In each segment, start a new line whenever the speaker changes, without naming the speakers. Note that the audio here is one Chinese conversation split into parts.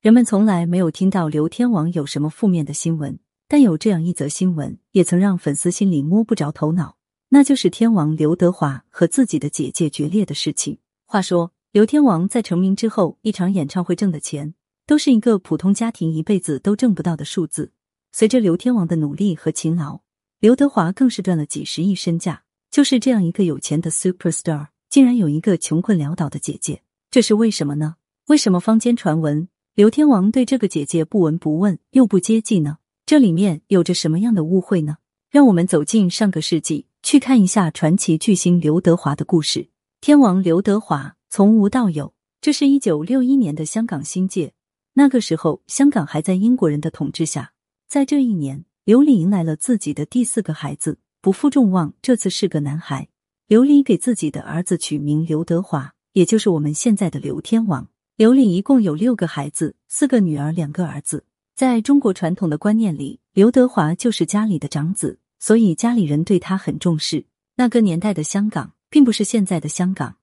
人们从来没有听到刘天王有什么负面的新闻，但有这样一则新闻，也曾让粉丝心里摸不着头脑，那就是天王刘德华和自己的姐姐决裂的事情。话说，刘天王在成名之后，一场演唱会挣的钱，都是一个普通家庭一辈子都挣不到的数字。随着刘天王的努力和勤劳，刘德华更是赚了几十亿身价。就是这样一个有钱的 super star，竟然有一个穷困潦倒的姐姐，这是为什么呢？为什么坊间传闻？刘天王对这个姐姐不闻不问又不接济呢？这里面有着什么样的误会呢？让我们走进上个世纪，去看一下传奇巨星刘德华的故事。天王刘德华从无到有，这是一九六一年的香港新界。那个时候，香港还在英国人的统治下。在这一年，刘丽迎来了自己的第四个孩子，不负众望，这次是个男孩。刘丽给自己的儿子取名刘德华，也就是我们现在的刘天王。刘丽一共有六个孩子，四个女儿，两个儿子。在中国传统的观念里，刘德华就是家里的长子，所以家里人对他很重视。那个年代的香港，并不是现在的香港，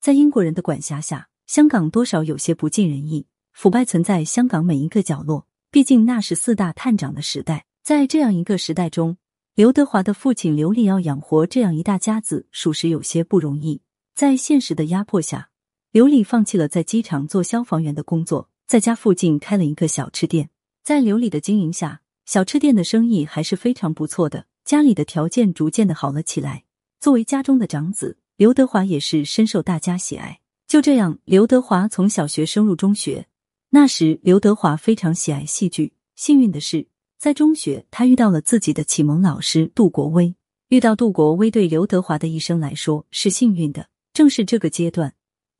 在英国人的管辖下，香港多少有些不尽人意，腐败存在香港每一个角落。毕竟那是四大探长的时代，在这样一个时代中，刘德华的父亲刘立要养活这样一大家子，属实有些不容易。在现实的压迫下。刘丽放弃了在机场做消防员的工作，在家附近开了一个小吃店。在刘丽的经营下，小吃店的生意还是非常不错的，家里的条件逐渐的好了起来。作为家中的长子，刘德华也是深受大家喜爱。就这样，刘德华从小学升入中学。那时，刘德华非常喜爱戏剧。幸运的是，在中学他遇到了自己的启蒙老师杜国威。遇到杜国威，对刘德华的一生来说是幸运的。正是这个阶段。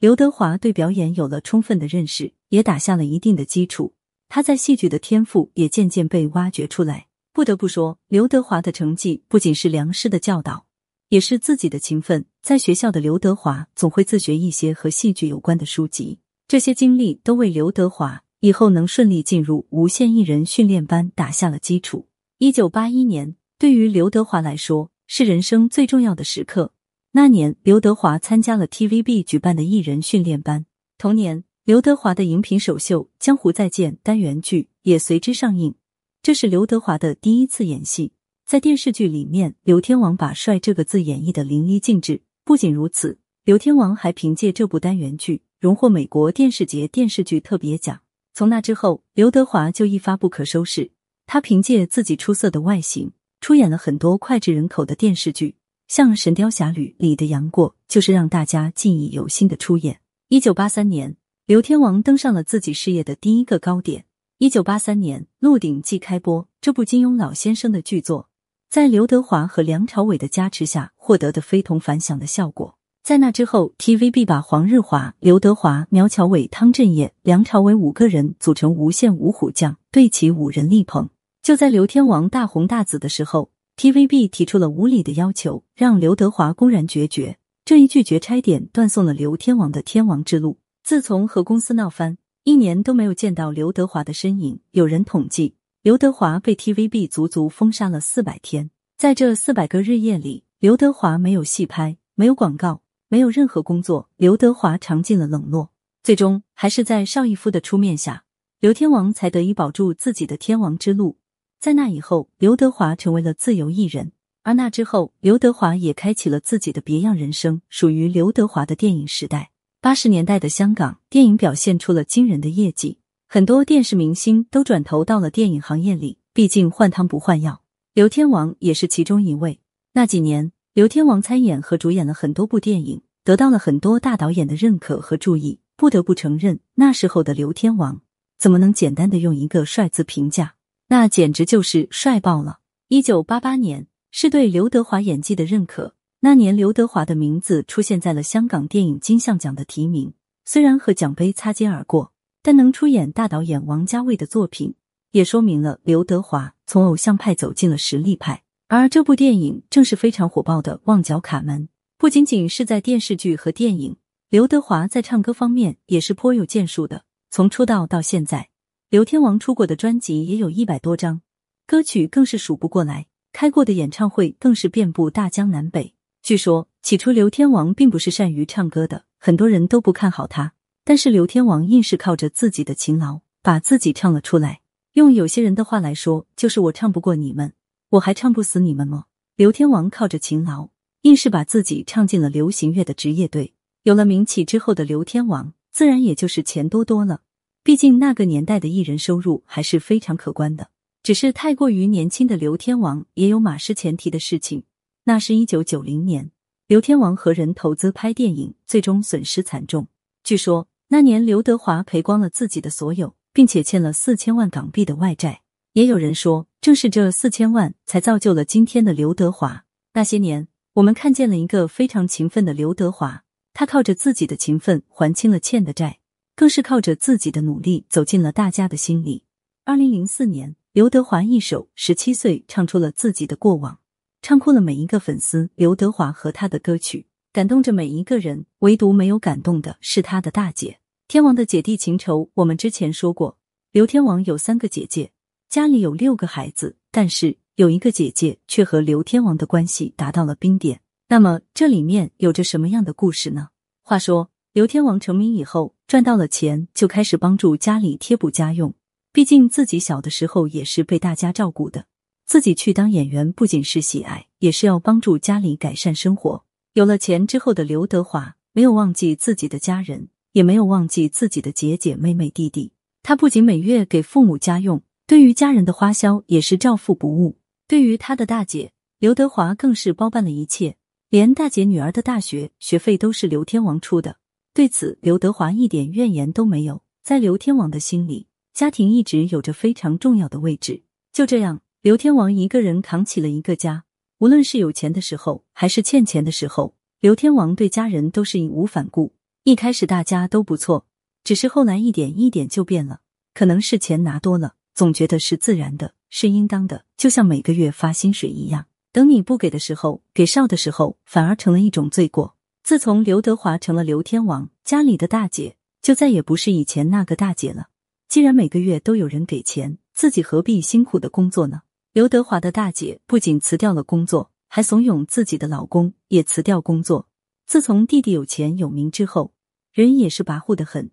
刘德华对表演有了充分的认识，也打下了一定的基础。他在戏剧的天赋也渐渐被挖掘出来。不得不说，刘德华的成绩不仅是良师的教导，也是自己的勤奋。在学校的刘德华总会自学一些和戏剧有关的书籍，这些经历都为刘德华以后能顺利进入无线艺人训练班打下了基础。一九八一年，对于刘德华来说是人生最重要的时刻。那年，刘德华参加了 TVB 举办的艺人训练班。同年，刘德华的荧屏首秀《江湖再见》单元剧也随之上映。这是刘德华的第一次演戏，在电视剧里面，刘天王把“帅”这个字演绎的淋漓尽致。不仅如此，刘天王还凭借这部单元剧荣获美国电视节电视剧特别奖。从那之后，刘德华就一发不可收拾。他凭借自己出色的外形，出演了很多脍炙人口的电视剧。像《神雕侠侣》里的杨过，就是让大家记忆犹新的出演。一九八三年，刘天王登上了自己事业的第一个高点。一九八三年，《鹿鼎记》开播，这部金庸老先生的剧作，在刘德华和梁朝伟的加持下，获得的非同凡响的效果。在那之后，TVB 把黄日华、刘德华、苗侨伟、汤镇业、梁朝伟五个人组成无线五虎将，对其五人力捧。就在刘天王大红大紫的时候。TVB 提出了无理的要求，让刘德华公然决绝。这一拒绝，差点断送了刘天王的天王之路。自从和公司闹翻，一年都没有见到刘德华的身影。有人统计，刘德华被 TVB 足足封杀了四百天。在这四百个日夜里，刘德华没有戏拍，没有广告，没有任何工作。刘德华尝尽了冷落，最终还是在邵逸夫的出面下，刘天王才得以保住自己的天王之路。在那以后，刘德华成为了自由艺人，而那之后，刘德华也开启了自己的别样人生，属于刘德华的电影时代。八十年代的香港电影表现出了惊人的业绩，很多电视明星都转投到了电影行业里。毕竟换汤不换药，刘天王也是其中一位。那几年，刘天王参演和主演了很多部电影，得到了很多大导演的认可和注意。不得不承认，那时候的刘天王怎么能简单的用一个“帅”字评价？那简直就是帅爆了！一九八八年是对刘德华演技的认可。那年，刘德华的名字出现在了香港电影金像奖的提名。虽然和奖杯擦肩而过，但能出演大导演王家卫的作品，也说明了刘德华从偶像派走进了实力派。而这部电影正是非常火爆的《旺角卡门》。不仅仅是在电视剧和电影，刘德华在唱歌方面也是颇有建树的。从出道到现在。刘天王出过的专辑也有一百多张，歌曲更是数不过来，开过的演唱会更是遍布大江南北。据说起初刘天王并不是善于唱歌的，很多人都不看好他。但是刘天王硬是靠着自己的勤劳，把自己唱了出来。用有些人的话来说，就是我唱不过你们，我还唱不死你们吗？刘天王靠着勤劳，硬是把自己唱进了流行乐的职业队。有了名气之后的刘天王，自然也就是钱多多了。毕竟那个年代的艺人收入还是非常可观的。只是太过于年轻的刘天王也有马失前蹄的事情。那是一九九零年，刘天王和人投资拍电影，最终损失惨重。据说那年刘德华赔光了自己的所有，并且欠了四千万港币的外债。也有人说，正是这四千万才造就了今天的刘德华。那些年，我们看见了一个非常勤奋的刘德华，他靠着自己的勤奋还清了欠的债，更是靠着自己的努力走进了大家的心里。二零零四年。刘德华一首《十七岁》唱出了自己的过往，唱哭了每一个粉丝。刘德华和他的歌曲感动着每一个人，唯独没有感动的是他的大姐。天王的姐弟情仇，我们之前说过，刘天王有三个姐姐，家里有六个孩子，但是有一个姐姐却和刘天王的关系达到了冰点。那么这里面有着什么样的故事呢？话说，刘天王成名以后，赚到了钱，就开始帮助家里贴补家用。毕竟自己小的时候也是被大家照顾的，自己去当演员不仅是喜爱，也是要帮助家里改善生活。有了钱之后的刘德华没有忘记自己的家人，也没有忘记自己的姐姐妹妹弟弟。他不仅每月给父母家用，对于家人的花销也是照付不误。对于他的大姐刘德华更是包办了一切，连大姐女儿的大学学费都是刘天王出的。对此，刘德华一点怨言都没有。在刘天王的心里。家庭一直有着非常重要的位置。就这样，刘天王一个人扛起了一个家。无论是有钱的时候，还是欠钱的时候，刘天王对家人都是义无反顾。一开始大家都不错，只是后来一点一点就变了。可能是钱拿多了，总觉得是自然的，是应当的，就像每个月发薪水一样。等你不给的时候，给少的时候，反而成了一种罪过。自从刘德华成了刘天王，家里的大姐就再也不是以前那个大姐了。既然每个月都有人给钱，自己何必辛苦的工作呢？刘德华的大姐不仅辞掉了工作，还怂恿自己的老公也辞掉工作。自从弟弟有钱有名之后，人也是跋扈的很。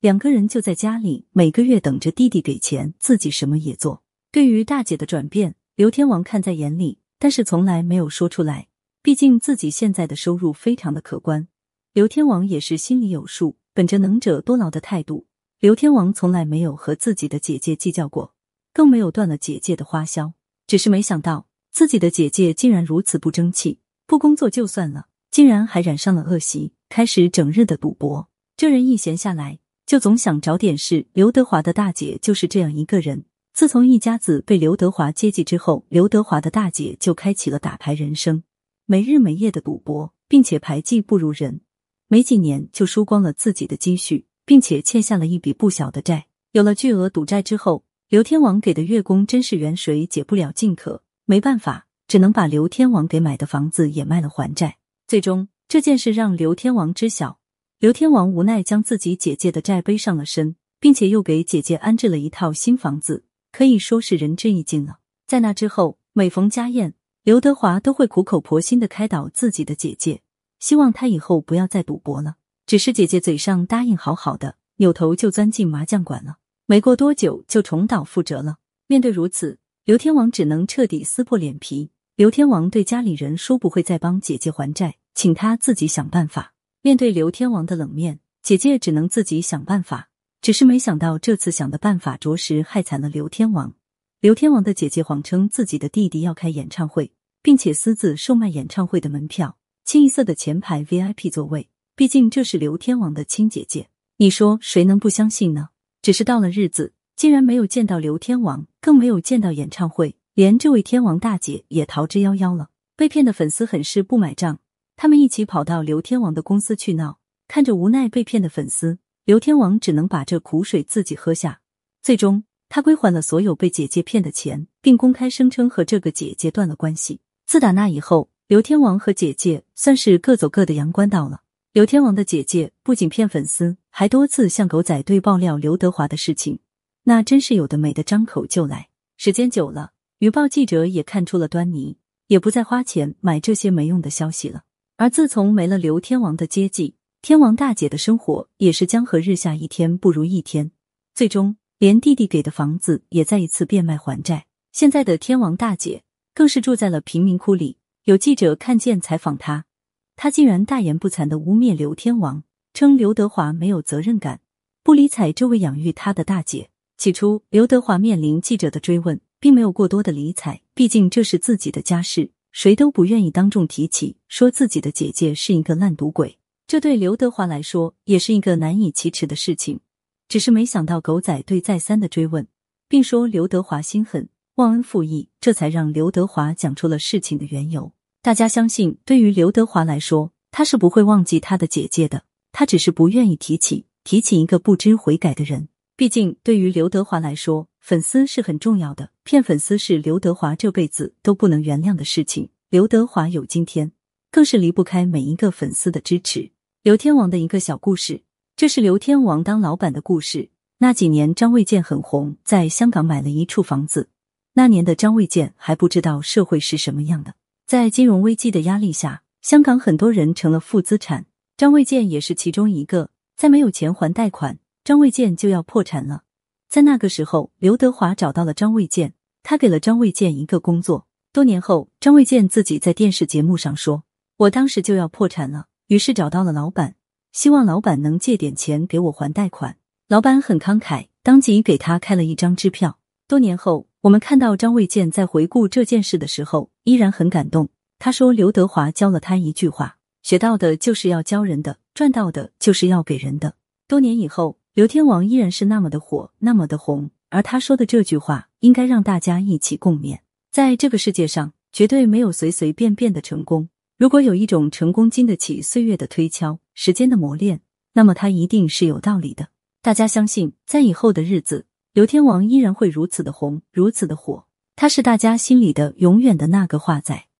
两个人就在家里，每个月等着弟弟给钱，自己什么也做。对于大姐的转变，刘天王看在眼里，但是从来没有说出来。毕竟自己现在的收入非常的可观，刘天王也是心里有数，本着能者多劳的态度。刘天王从来没有和自己的姐姐计较过，更没有断了姐姐的花销。只是没想到自己的姐姐竟然如此不争气，不工作就算了，竟然还染上了恶习，开始整日的赌博。这人一闲下来，就总想找点事。刘德华的大姐就是这样一个人。自从一家子被刘德华接济之后，刘德华的大姐就开启了打牌人生，没日没夜的赌博，并且牌技不如人，没几年就输光了自己的积蓄。并且欠下了一笔不小的债。有了巨额赌债之后，刘天王给的月供真是远水解不了近渴，没办法，只能把刘天王给买的房子也卖了还债。最终这件事让刘天王知晓，刘天王无奈将自己姐姐的债背上了身，并且又给姐姐安置了一套新房子，可以说是仁至义尽了。在那之后，每逢家宴，刘德华都会苦口婆心的开导自己的姐姐，希望她以后不要再赌博了。只是姐姐嘴上答应好好的，扭头就钻进麻将馆了。没过多久就重蹈覆辙了。面对如此，刘天王只能彻底撕破脸皮。刘天王对家里人说不会再帮姐姐还债，请他自己想办法。面对刘天王的冷面，姐姐只能自己想办法。只是没想到这次想的办法着实害惨了刘天王。刘天王的姐姐谎称自己的弟弟要开演唱会，并且私自售卖演唱会的门票，清一色的前排 VIP 座位。毕竟这是刘天王的亲姐姐，你说谁能不相信呢？只是到了日子，竟然没有见到刘天王，更没有见到演唱会，连这位天王大姐也逃之夭夭了。被骗的粉丝很是不买账，他们一起跑到刘天王的公司去闹。看着无奈被骗的粉丝，刘天王只能把这苦水自己喝下。最终，他归还了所有被姐姐骗的钱，并公开声称和这个姐姐断了关系。自打那以后，刘天王和姐姐算是各走各的阳关道了。刘天王的姐姐不仅骗粉丝，还多次向狗仔队爆料刘德华的事情，那真是有的没的，张口就来。时间久了，娱报记者也看出了端倪，也不再花钱买这些没用的消息了。而自从没了刘天王的接济，天王大姐的生活也是江河日下，一天不如一天。最终，连弟弟给的房子也再一次变卖还债。现在的天王大姐更是住在了贫民窟里。有记者看见采访她，她竟然大言不惭的污蔑刘天王，称刘德华没有责任感，不理睬这位养育他的大姐。起初，刘德华面临记者的追问，并没有过多的理睬，毕竟这是自己的家事，谁都不愿意当众提起，说自己的姐姐是一个烂赌鬼。这对刘德华来说也是一个难以启齿的事情，只是没想到狗仔队再三的追问，并说刘德华心狠、忘恩负义，这才让刘德华讲出了事情的缘由。大家相信，对于刘德华来说，他是不会忘记他的姐姐的，他只是不愿意提起，提起一个不知悔改的人。毕竟，对于刘德华来说，粉丝是很重要的，骗粉丝是刘德华这辈子都不能原谅的事情。刘德华有今天，更是离不开每一个粉丝的支持。刘天王的一个小故事，这是刘天王当老板的故事。那几年张卫健很红，在香港买了一处房子。那年的张卫健还不知道社会是什么样的，在金融危机的压力下，香港很多人成了负资产，张卫健也是其中一个。在没有钱还贷款，张卫健就要破产了。在那个时候，刘德华找到了张卫健，他给了张卫健一个工作。多年后，张卫健自己在电视节目上说：“我当时就要破产了。”于是找到了老板，希望老板能借点钱给我还贷款。老板很慷慨，当即给他开了一张支票。多年后，我们看到张卫健在回顾这件事的时候，依然很感动。他说：“刘德华教了他一句话，学到的就是要教人的，赚到的就是要给人的。”多年以后，刘天王依然是那么的火，那么的红，而他说的这句话，应该让大家一起共勉。在这个世界上，绝对没有随随便便的成功。如果有一种成功经得起岁月的推敲、时间的磨练，那么它一定是有道理的。大家相信，在以后的日子，刘天王依然会如此的红，如此的火。他是大家心里的永远的那个华仔。